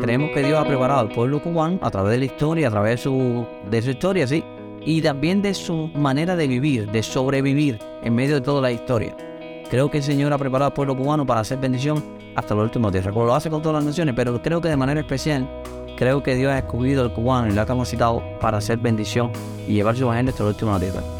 creemos que Dios ha preparado al pueblo cubano a través de la historia, a través de su, de su historia, sí, y también de su manera de vivir, de sobrevivir en medio de toda la historia. Creo que el Señor ha preparado al pueblo cubano para hacer bendición hasta los últimos días. Como lo hace con todas las naciones, pero creo que de manera especial, creo que Dios ha escogido al cubano y lo ha capacitado para hacer bendición y llevar su agenda hasta los últimos días.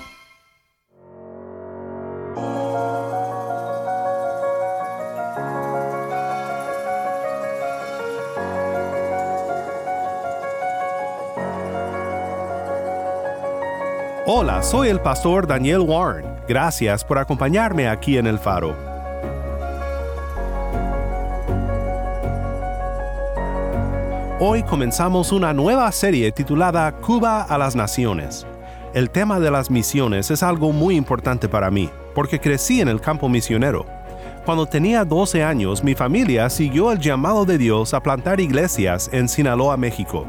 Hola, soy el pastor Daniel Warren. Gracias por acompañarme aquí en El Faro. Hoy comenzamos una nueva serie titulada Cuba a las Naciones. El tema de las misiones es algo muy importante para mí, porque crecí en el campo misionero. Cuando tenía 12 años, mi familia siguió el llamado de Dios a plantar iglesias en Sinaloa, México.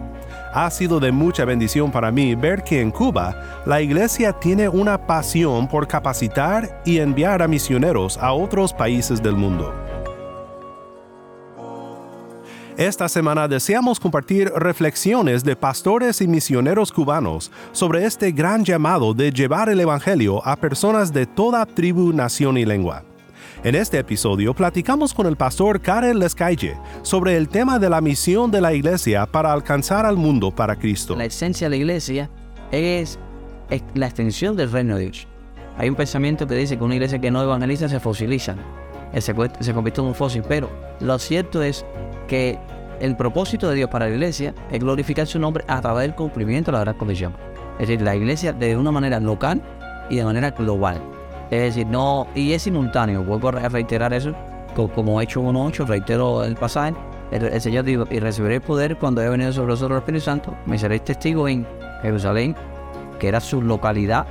Ha sido de mucha bendición para mí ver que en Cuba la iglesia tiene una pasión por capacitar y enviar a misioneros a otros países del mundo. Esta semana deseamos compartir reflexiones de pastores y misioneros cubanos sobre este gran llamado de llevar el Evangelio a personas de toda tribu, nación y lengua. En este episodio platicamos con el pastor Karel Lescaille sobre el tema de la misión de la iglesia para alcanzar al mundo para Cristo. La esencia de la iglesia es, es la extensión del reino de Dios. Hay un pensamiento que dice que una iglesia que no evangeliza se fosiliza, se, se convierte en un fósil, pero lo cierto es que el propósito de Dios para la iglesia es glorificar su nombre a través del cumplimiento de la gran comisión. Es decir, la iglesia de una manera local y de manera global. Es decir, no, y es simultáneo, vuelvo a reiterar eso, como he hecho 1.8, reitero el pasaje, el, el, Señor dijo, y recibiré poder cuando haya venido sobre vosotros el Espíritu Santo, me seréis testigo en Jerusalén, que era su localidad,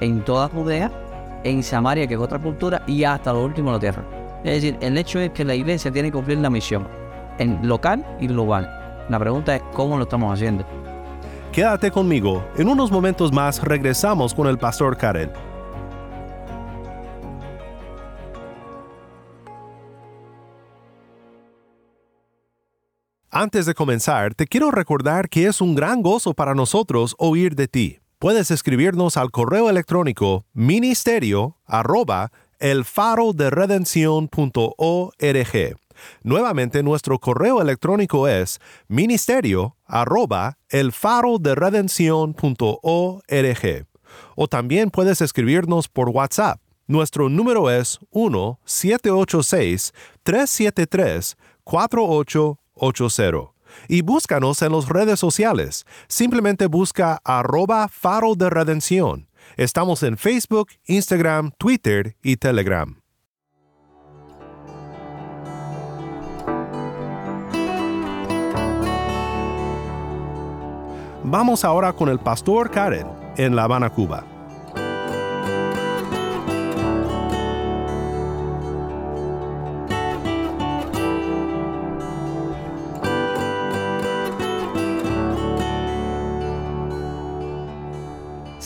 en toda Judea, en Samaria, que es otra cultura, y hasta lo último la tierra. Es decir, el hecho es que la iglesia tiene que cumplir la misión, en local y global. La pregunta es cómo lo estamos haciendo. Quédate conmigo, en unos momentos más regresamos con el pastor Karel. Antes de comenzar, te quiero recordar que es un gran gozo para nosotros oír de ti. Puedes escribirnos al correo electrónico ministerio arroba elfaroderedención.org. Nuevamente, nuestro correo electrónico es ministerio arroba elfaroderedención.org. O también puedes escribirnos por WhatsApp. Nuestro número es 1-786-373-4880 y búscanos en las redes sociales. Simplemente busca arroba faro de redención. Estamos en Facebook, Instagram, Twitter y Telegram. Vamos ahora con el pastor Karen en La Habana, Cuba.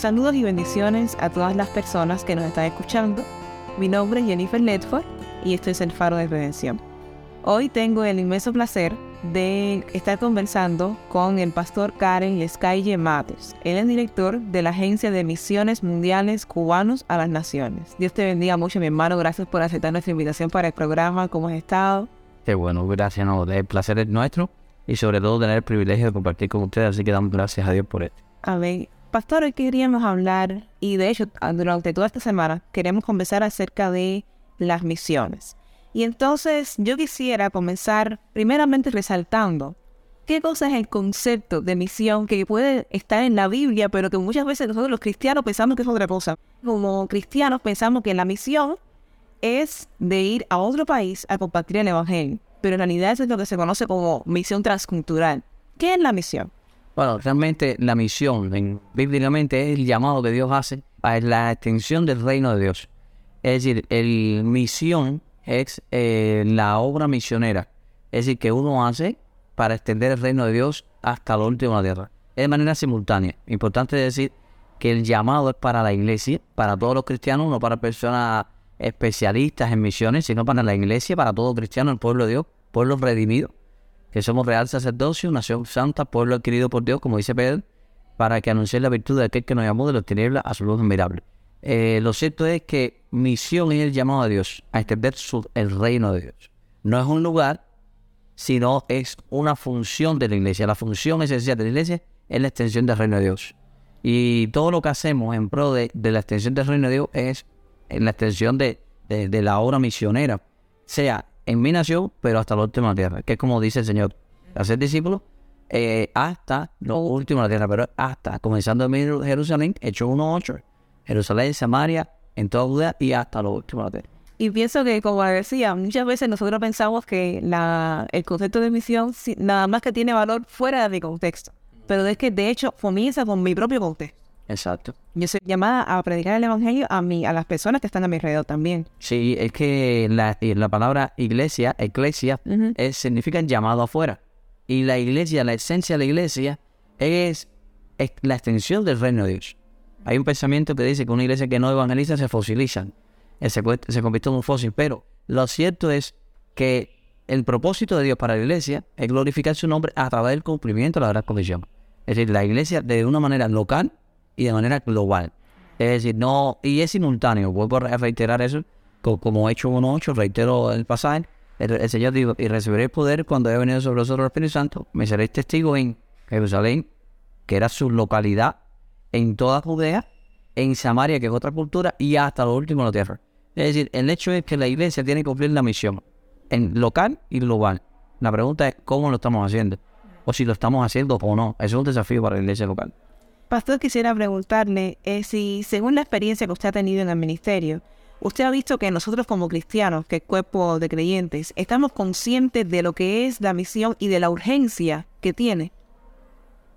Saludos y bendiciones a todas las personas que nos están escuchando. Mi nombre es Jennifer Ledford y esto es el Faro de Redención. Hoy tengo el inmenso placer de estar conversando con el pastor Karen Lescaille Mates. Él es director de la Agencia de Misiones Mundiales Cubanos a las Naciones. Dios te bendiga mucho, mi hermano. Gracias por aceptar nuestra invitación para el programa. ¿Cómo has estado? Qué bueno, gracias. No, el placer es nuestro y sobre todo tener el privilegio de compartir con ustedes. Así que damos gracias a Dios por esto. Amén. Pastor, hoy queríamos hablar, y de hecho durante toda esta semana queremos conversar acerca de las misiones. Y entonces yo quisiera comenzar primeramente resaltando ¿Qué cosa es el concepto de misión que puede estar en la Biblia, pero que muchas veces nosotros los cristianos pensamos que es otra cosa? Como cristianos pensamos que la misión es de ir a otro país a compartir el Evangelio, pero en realidad eso es lo que se conoce como misión transcultural. ¿Qué es la misión? Bueno, realmente la misión, en- bíblicamente, es el llamado que Dios hace a la extensión del reino de Dios. Es decir, el misión es eh, la obra misionera. Es decir, que uno hace para extender el reino de Dios hasta la última tierra. Es de manera simultánea. Importante decir que el llamado es para la iglesia, para todos los cristianos, no para personas especialistas en misiones, sino para la iglesia, para todo cristiano, el pueblo de Dios, pueblo redimido que somos real sacerdocio, nación santa, pueblo adquirido por Dios, como dice Pedro, para que anuncie la virtud de aquel que nos llamó de los tinieblas a su luz admirable. Eh, lo cierto es que misión es el llamado de Dios a extender el reino de Dios. No es un lugar, sino es una función de la iglesia. La función esencial de la iglesia es la extensión del reino de Dios. Y todo lo que hacemos en pro de, la extensión del reino de Dios es en la extensión de- de la obra misionera, sea en mi nación, pero hasta la última tierra, que es como dice el Señor, hacer discípulos eh, hasta la tierra, pero hasta, comenzando en Jerusalén, Hechos 1.8, Jerusalén, Samaria, en toda Judea y hasta la tierra. Y pienso que, como decía, muchas veces nosotros pensamos que la, el concepto de misión nada más que tiene valor fuera de mi contexto. Pero es que, de hecho, comienza con mi propio contexto. Exacto. Yo soy llamada a predicar el Evangelio a mí, a las personas que están a mi alrededor también. Sí, es que la, y la palabra iglesia, eclesia, es- significa llamado afuera. Y la iglesia, la esencia de la iglesia, es, es la extensión del reino de Dios. Hay un pensamiento que dice que una iglesia que no evangeliza se fosilizan, eh, se, se convierte en un fósil. Pero lo cierto es que el propósito de Dios para la iglesia es glorificar su nombre a través del cumplimiento de la gran comisión. Es decir, la iglesia de una manera local y de manera global. Es decir, no, y es simultáneo, vuelvo a re- a reiterar eso, co- como he hecho 1.8, reitero el pasaje, el, el Señor dijo, y recibiré poder cuando haya venido sobre vosotros el Espíritu Santo, me seréis testigo en Jerusalén, que era su localidad, en toda Judea, en Samaria, que es otra cultura, y hasta lo último de la tierra. Es decir, el hecho es que la iglesia tiene que cumplir la misión, en local y global. La pregunta es cómo lo estamos haciendo, o si lo estamos haciendo o no. Eso es un desafío para la iglesia local. Pastor, quisiera preguntarle eh, si, según la experiencia que usted ha tenido en el ministerio, usted ha visto que nosotros como cristianos, que es cuerpo de creyentes, estamos conscientes de lo que es la misión y de la urgencia que tiene.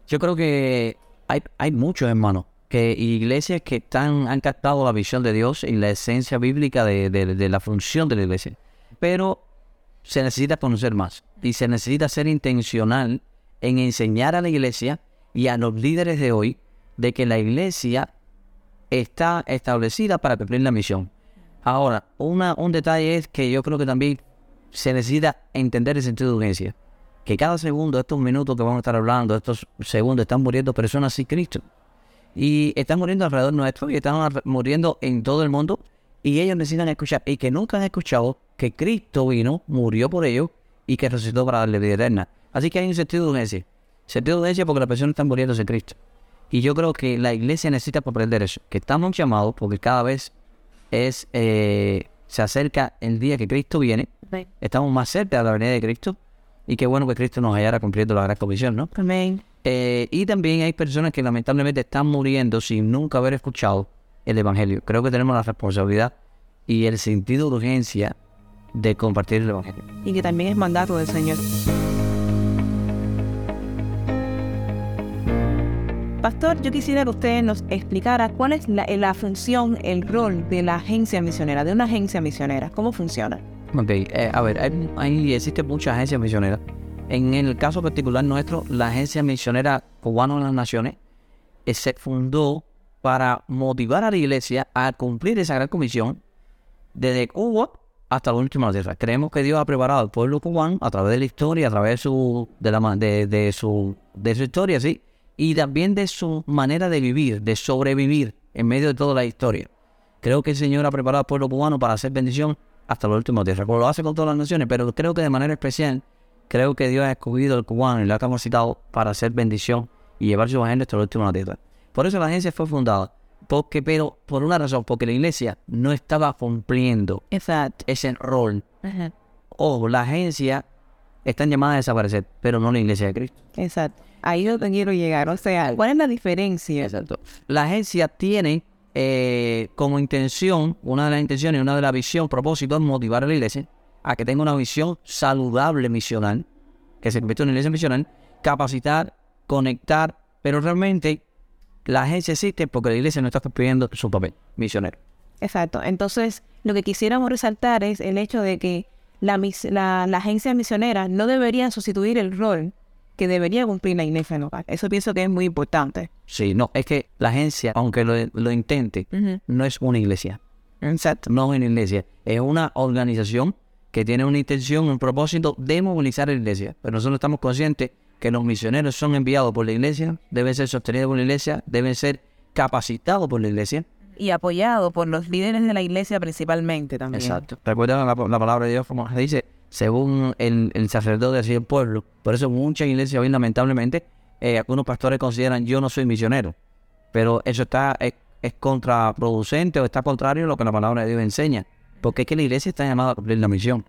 Yo creo que hay, hay muchos hermanos, que iglesias que están, han captado la visión de Dios y la esencia bíblica de, de- de la función de la iglesia. Pero se necesita conocer más y se necesita ser intencional en enseñar a la iglesia y a los líderes de hoy de que la iglesia está establecida para cumplir la misión. Ahora, una, un detalle es que yo creo que también se necesita entender el sentido de urgencia. Que cada segundo, estos minutos que vamos a estar hablando, estos segundos, están muriendo personas sin Cristo. Y están muriendo alrededor nuestro y están muriendo en todo el mundo. Y ellos necesitan escuchar, y que nunca han escuchado que Cristo vino, murió por ellos y que resucitó para darle vida eterna. Así que hay un sentido de urgencia. Sentido de urgencia porque las personas están muriendo sin Cristo. Y yo creo que la iglesia necesita comprender eso, que estamos llamados porque cada vez es eh, se acerca el día que Cristo viene, estamos más cerca de la venida de Cristo y qué bueno que Cristo nos hallara cumpliendo la gran comisión, ¿no? Amén. Eh, y también hay personas que lamentablemente están muriendo sin nunca haber escuchado el Evangelio. Creo que tenemos la responsabilidad y el sentido de urgencia de compartir el Evangelio. Y que también es mandato del Señor. Pastor, yo quisiera que usted nos explicara cuál es la, función, el rol de la agencia misionera, de una agencia misionera. ¿Cómo funciona? Ok, eh, a ver, hay, hay- existen muchas agencias misioneras. En el caso particular nuestro, la Agencia Misionera Cubana de las Naciones eh, se fundó para motivar a la iglesia a cumplir esa gran comisión desde Cuba hasta la última tierra. Creemos que Dios ha preparado al pueblo cubano a través de la historia, a través de su, de su, de su historia, sí, y también de su manera de vivir, de sobrevivir en medio de toda la historia. Creo que el Señor ha preparado al pueblo cubano para hacer bendición hasta la última tierra, como lo hace con todas las naciones, pero creo que de manera especial, creo que Dios ha escogido al cubano y lo ha capacitado para hacer bendición y llevar su evangelio hasta la última tierra. Por eso la agencia fue fundada, porque, pero por una razón, porque la iglesia no estaba cumpliendo Exacto. ese rol. Ojo, la agencia están llamadas a desaparecer, pero no la iglesia de Cristo. Exacto. Ahí es donde quiero llegar. O sea, ¿cuál es la diferencia? Exacto. La agencia tiene eh, como intención, una de las intenciones, una de las visión, propósito, es motivar a la iglesia a que tenga una visión saludable misional, que se convierta en una iglesia misional, capacitar, conectar, pero realmente la agencia existe porque la iglesia no está cumpliendo su papel misionero. Exacto. Entonces, lo que quisiéramos resaltar es el hecho de que la, la, la agencia misionera no debería sustituir el rol que debería cumplir la iglesia local. Eso pienso que es muy importante. Sí, no, es que la agencia, aunque lo, lo intente, no es una iglesia. Exacto. No es una iglesia, es una organización que tiene una intención, un propósito de movilizar a la iglesia. Pero nosotros estamos conscientes que los misioneros son enviados por la iglesia, deben ser sostenidos por la iglesia, deben ser capacitados por la iglesia. Y apoyado por los líderes de la iglesia principalmente también. Exacto. Recuerda la, la palabra de Dios, como se dice, según el, el sacerdote así el pueblo. Por eso muchas iglesias hoy, lamentablemente, eh, algunos pastores consideran yo no soy misionero. Pero eso está es, es contraproducente o está contrario a lo que la palabra de Dios enseña. Porque es que la iglesia está llamada a cumplir la misión.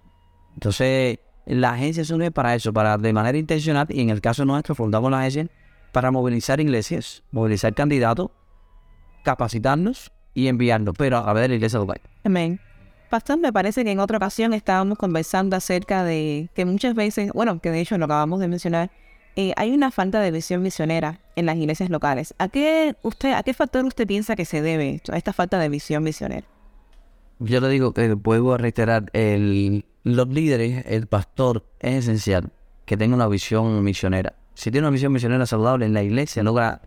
Entonces, la agencia se une para eso, para de manera intencional, y en el caso nuestro fundamos la agencia para movilizar iglesias, movilizar candidatos, capacitarnos y enviarnos, pero a ver la iglesia local. Amén. Pastor, me parece que en otra ocasión estábamos conversando acerca de que muchas veces, bueno, que de hecho lo acabamos de mencionar, eh, hay una falta de visión misionera en las iglesias locales. ¿A qué usted, a qué factor usted piensa que se debe esto, a esta falta de visión misionera? Yo le digo que vuelvo a reiterar, el, los líderes, el pastor, es esencial que tenga una visión misionera. Si tiene una visión misionera saludable en la iglesia, logra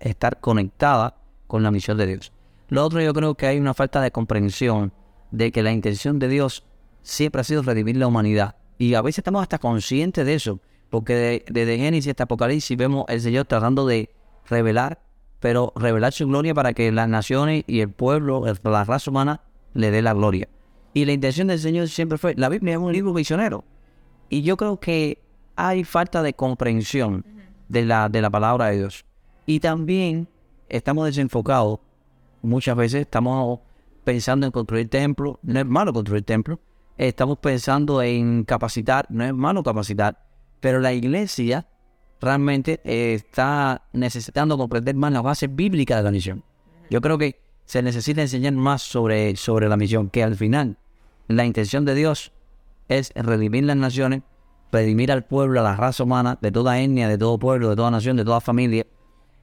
estar conectada con la misión de Dios. Lo otro yo creo que hay una falta de comprensión de que la intención de Dios siempre ha sido redimir la humanidad. Y a veces estamos hasta conscientes de eso, porque de- desde Génesis hasta Apocalipsis vemos el Señor tratando de revelar, pero revelar su gloria para que las naciones y el pueblo, la raza humana, le dé la gloria. Y la intención del Señor siempre fue, la Biblia es un libro misionero. Y yo creo que hay falta de comprensión de la, de la palabra de Dios. Y también estamos desenfocados. Muchas veces estamos pensando en construir templos. No es malo construir templos. Estamos pensando en capacitar. No es malo capacitar. Pero la iglesia realmente eh, está necesitando comprender más las bases bíblicas de la misión. Yo creo que se necesita enseñar más sobre, sobre la misión, que al final la intención de Dios es redimir las naciones, redimir al pueblo, a la raza humana, de toda etnia, de todo pueblo, de toda nación, de toda familia.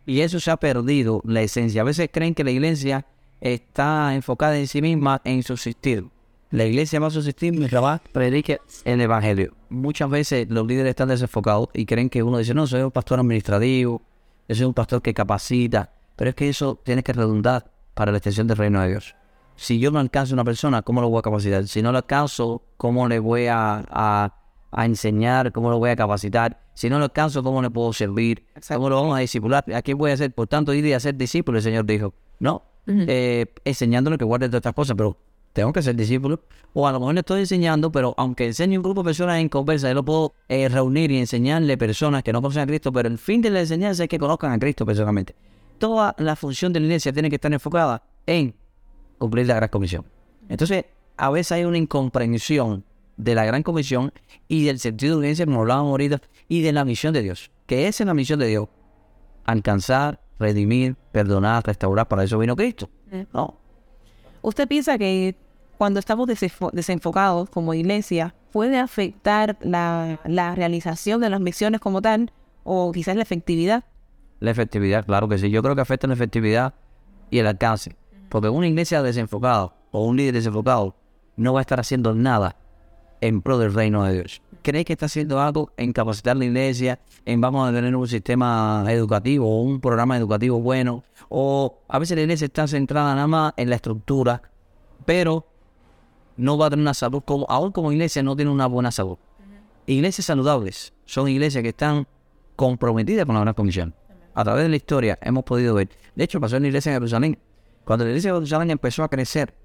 Y eso se ha perdido la esencia. A veces creen que la iglesia está enfocada en sí misma en subsistir. La iglesia va a subsistir mientras va predique el evangelio. Muchas veces los líderes están desenfocados y creen que uno dice, no, soy un pastor administrativo, yo soy un pastor que capacita. Pero es que eso tiene que redundar para la extensión del reino de Dios. Si yo no alcanzo a una persona, ¿cómo lo voy a capacitar? Si no lo alcanzo, ¿cómo le voy a, a- a enseñar? ¿Cómo lo voy a capacitar? Si no lo alcanzo, ¿cómo le puedo servir? ¿Cómo lo vamos a discipular? ¿A quién voy a hacer? Por tanto, ir y hacer discípulo, el Señor dijo. No, eh, enseñándole que guarde todas estas cosas, pero tengo que ser discípulo. O a lo mejor le estoy enseñando, pero aunque enseñe un grupo de personas en conversa, yo lo puedo eh, reunir y enseñarle personas que no conocen a Cristo, pero el fin de la enseñanza es que conozcan a Cristo personalmente. Toda la función de la iglesia tiene que estar enfocada en cumplir la gran comisión. Entonces, a veces hay una incomprensión de la gran comisión y del sentido de urgencia, como hablábamos ahorita, y de la misión de Dios. Que esa es la misión de Dios. Alcanzar, redimir, perdonar, restaurar. Para eso vino Cristo. No. ¿Usted piensa que cuando estamos desenfo- desenfocados como iglesia puede afectar la, la realización de las misiones como tal o quizás la efectividad? La efectividad, claro que sí. Yo creo que afecta la efectividad y el alcance. Porque una iglesia desenfocada o un líder desenfocado no va a estar haciendo nada en pro del reino de Dios. ¿Cree que está haciendo algo en capacitar la iglesia, en vamos a tener un sistema educativo o un programa educativo bueno? O a veces la iglesia está centrada nada más en la estructura, pero no va a tener una salud como, aún como iglesia no tiene una buena salud. Iglesias saludables son iglesias que están comprometidas con la gran comisión. A través de la historia hemos podido ver. De hecho, pasó en la iglesia de Jerusalén. Cuando la iglesia de Jerusalén empezó a crecer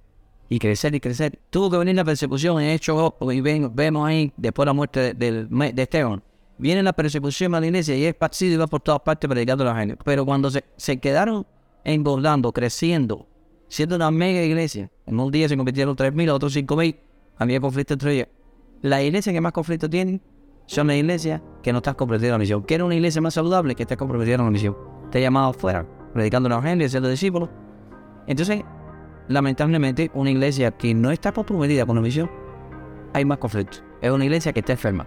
y crecer y crecer, tuvo que venir la persecución en Hechos y ven- vemos ahí, después de la muerte de, del- de Esteban, viene la persecución a la iglesia y es esparcido y va por todas partes predicando a la gente. Pero cuando se, se quedaron engordando, creciendo, siendo una mega iglesia, en un día se convirtieron 3.000, otros 5.000, había conflicto entre ellas. La iglesia que más conflicto tiene son las iglesias que no están comprometidas en la misión. ¿Quieres una iglesia más saludable? Que esté comprometida en la misión. Te ha llamado afuera, predicando el evangelio, siendo discípulos. Entonces, lamentablemente, una iglesia que no está comprometida con la misión, hay más conflicto. Es una iglesia que está enferma,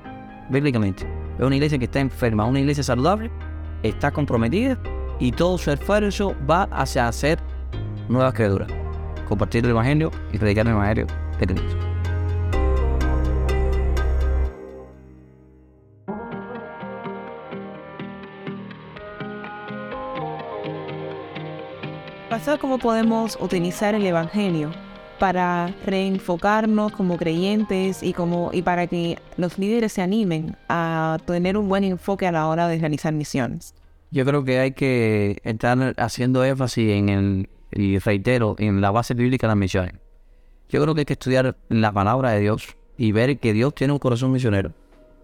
bíblicamente. Es una iglesia que está enferma. Una iglesia saludable está comprometida y todo su esfuerzo va hacia hacer nuevas criaturas. Compartir el evangelio y predicar el evangelio de Cristo. Pastor, ¿cómo podemos utilizar el Evangelio para reenfocarnos como creyentes y, como, y para que los líderes se animen a tener un buen enfoque a la hora de realizar misiones? Yo creo que hay que estar haciendo énfasis en el, y reitero, en la base bíblica de las misiones. Yo creo que hay que estudiar la palabra de Dios y ver que Dios tiene un corazón misionero,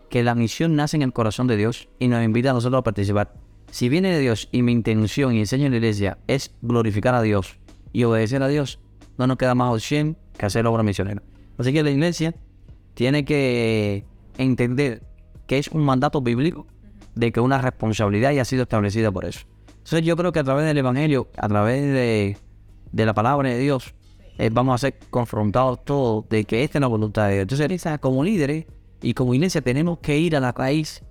que la misión nace en el corazón de Dios y nos invita a nosotros a participar. Si viene de Dios y mi intención y enseño en la iglesia es glorificar a Dios y obedecer a Dios, no nos queda más opción que hacer obra misionera. Así que la iglesia tiene que entender que es un mandato bíblico de que una responsabilidad ya ha sido establecida por eso. Entonces yo creo que a través del Evangelio, a través de, de la palabra de Dios, eh, vamos a ser confrontados todos de que esta es la voluntad de Dios. Entonces, como líderes y como iglesia tenemos que ir a la raíz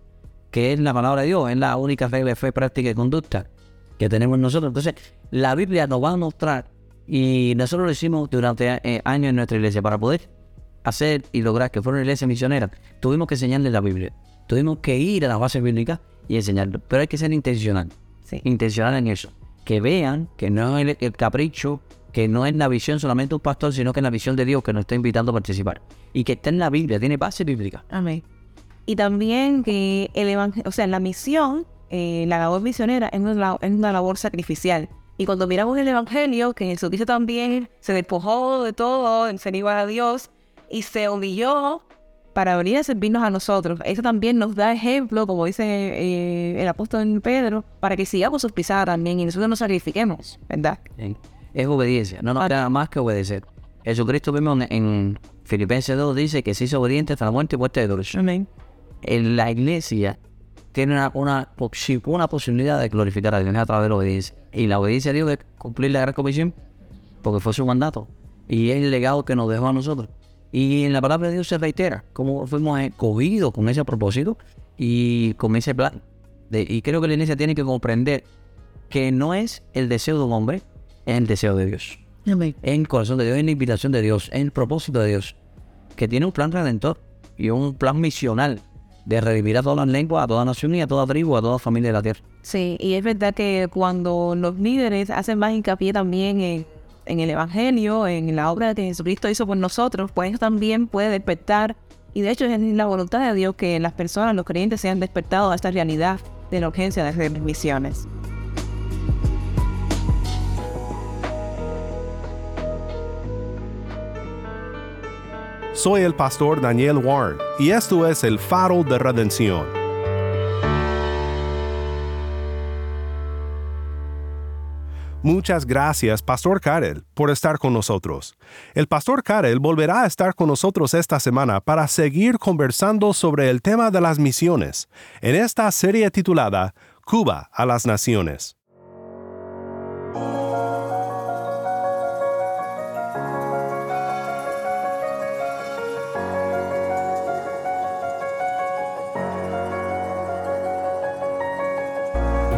que es la palabra de Dios, es la única regla de fe, práctica y conducta que tenemos nosotros. Entonces, la Biblia nos va a mostrar, y nosotros lo hicimos durante eh, años en nuestra iglesia, para poder hacer y lograr que fuera una iglesia misionera, tuvimos que enseñarle la Biblia. Tuvimos que ir a las bases bíblicas y enseñarlo. Pero hay que ser intencional. Intencional en eso. Que vean que no es el, capricho, que no es la visión solamente de un pastor, sino que es la visión de Dios que nos está invitando a participar. Y que está en la Biblia, tiene base bíblica. Amén. Y también que el evangelio, o sea, la misión, eh, la labor misionera es una, es una labor sacrificial. Y cuando miramos el Evangelio, que Jesucristo también se despojó de todo en ser igual a Dios y se humilló para venir a servirnos a nosotros. Eso también nos da ejemplo, como dice eh, el apóstol Pedro, para que sigamos sus pisadas también y nosotros nos sacrifiquemos, ¿verdad? Es obediencia, no nos queda más que obedecer. Jesucristo vemos en, en Filipenses 2 dice que se hizo obediente hasta la muerte y muerte de dolor. Amén en la iglesia tiene una, una, una, posibilidad de glorificar a Dios a través de la obediencia. Y la obediencia a Dios es cumplir la gran comisión, porque fue su mandato. Y es el legado que nos dejó a nosotros. Y en la palabra de Dios se reitera cómo fuimos escogidos con ese propósito y con ese plan. y creo que la iglesia tiene que comprender que no es el deseo de un hombre, es el deseo de Dios. En el corazón de Dios, en la invitación de Dios, en el propósito de Dios, que tiene un plan redentor y un plan misional de redimir a todas las lenguas, a toda nación y a toda tribu, a toda familia de la tierra. Sí, y es verdad que cuando los líderes hacen más hincapié también en, el Evangelio, en la obra que Jesucristo hizo por nosotros, pues eso también puede despertar, y de hecho es la voluntad de Dios que las personas, los creyentes, sean despertados a esta realidad de la urgencia de hacer misiones. Soy el pastor Daniel Warren y esto es el faro de redención. Muchas gracias, Pastor Karel, por estar con nosotros. El Pastor Karel volverá a estar con nosotros esta semana para seguir conversando sobre el tema de las misiones, en esta serie titulada Cuba a las Naciones.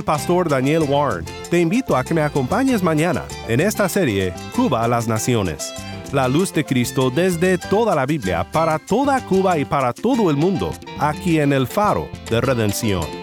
El pastor Daniel Warren. Te invito a que me acompañes mañana en esta serie Cuba a las Naciones. La luz de Cristo desde toda la Biblia, para toda Cuba y para todo el mundo, aquí en el faro de redención.